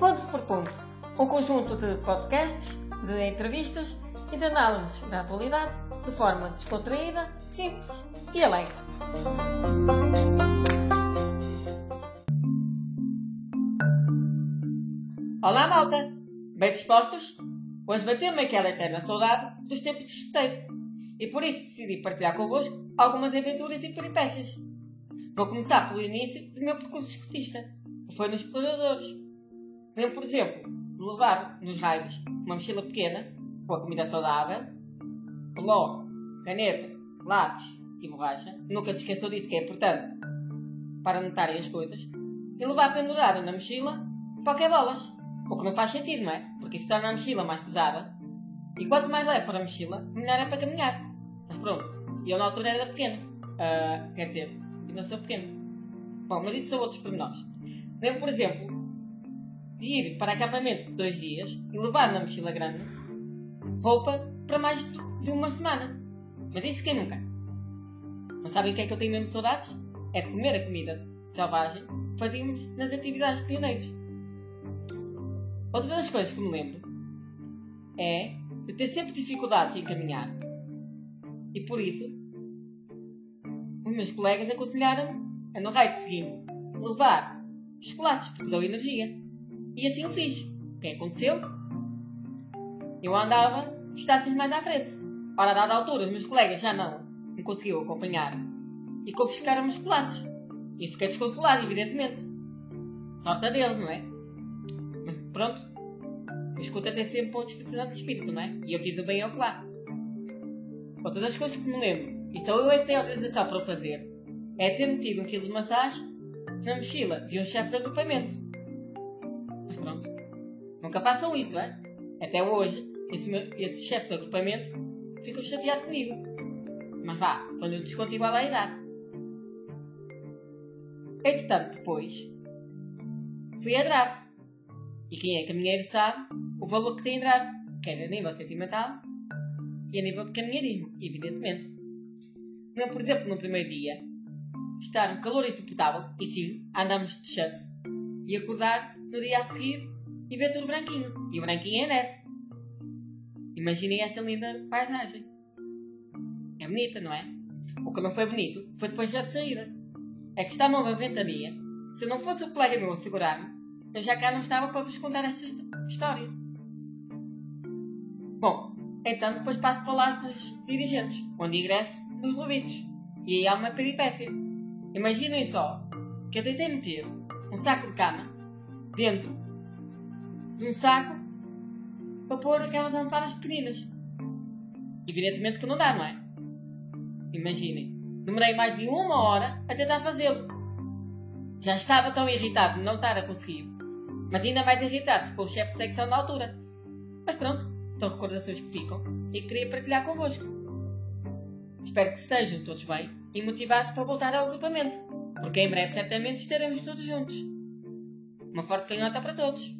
Ponto por Ponto, um conjunto de podcasts, de entrevistas e de análises da atualidade de forma descontraída, simples e alegre. Olá malta! Bem dispostos? Hoje bateu-me aquela eterna saudade dos tempos de escoteiro e por isso decidi partilhar convosco algumas aventuras e peripécias. Vou começar pelo início do meu percurso escotista, que foi nos exploradores. Lembro, por exemplo, levar nos raios uma mochila pequena, com a comida saudável, bló, caneta, lápis e borracha. Nunca se esqueçam disso que é importante para anotarem as coisas. E levar pendurada na mochila bolas. O que não faz sentido, não é? Porque isso torna a mochila mais pesada. E quanto mais leve for a mochila, melhor é para caminhar. Mas pronto, eu na altura era pequeno. Uh, quer dizer, ainda sou pequeno. Bom, mas isso são outros pormenores. Lembro, por exemplo, de ir para acampamento dois dias e levar na mochila grande roupa para mais de uma semana. Mas isso quem nunca? Mas sabem o que é que eu tenho mesmo saudades? É de comer a comida selvagem que fazíamos nas atividades de pioneiros. Outra das coisas que me lembro é de ter sempre dificuldades em caminhar. E por isso, os meus colegas aconselharam a no raio seguinte levar chocolates porque dão energia. E assim eu fiz. O que aconteceu? Eu andava distâncias mais à frente. Ora, a dada altura, os meus colegas já não me conseguiam acompanhar e confiscaram os chocolates. E fiquei desconsolado, evidentemente. Sorte deles, não é? pronto, o escuta tem sempre pontos de de espírito, não é? E eu fiz o bem ao claro. Outra das coisas que me lembro, e só eu tenho autorização para o fazer, é ter metido um quilo de massagem na mochila de um chefe de agrupamento. Nunca façam isso, é? Até hoje, esse, esse chefe de agrupamento ficou chateado comigo. Mas vá, quando eu igual à idade. Entretanto, depois, fui a Drave e quem é caminheiro sabe o valor que tem em drive, quer a nível sentimental e a nível de caminheirismo, evidentemente. Não, por exemplo, no primeiro dia, estar um calor insuportável e sim, andamos de shirt e acordar no dia a seguir e ver tudo branquinho. E o branquinho é neve. Imaginem essa linda paisagem. É bonita, não é? O que não foi bonito foi depois da saída. É que estava uma ventania. Se não fosse o colega meu a segurar-me, eu já cá não estava para vos contar esta história. Bom, então depois passo para o lado dos dirigentes, onde ingresso nos ouvidos. E aí há uma peripécia. Imaginem só que eu tentei meter um saco de cama dentro de um saco para pôr aquelas almofadas pequeninas. Evidentemente que não dá, não é? Imaginem. Demorei mais de uma hora a tentar fazê-lo. Já estava tão irritado de não estar a conseguir mas ainda mais irritado com o chefe de secção na altura. Mas pronto, são recordações que ficam e queria partilhar convosco. Espero que estejam todos bem e motivados para voltar ao agrupamento, porque em breve certamente estaremos todos juntos. Uma forte canhota para todos!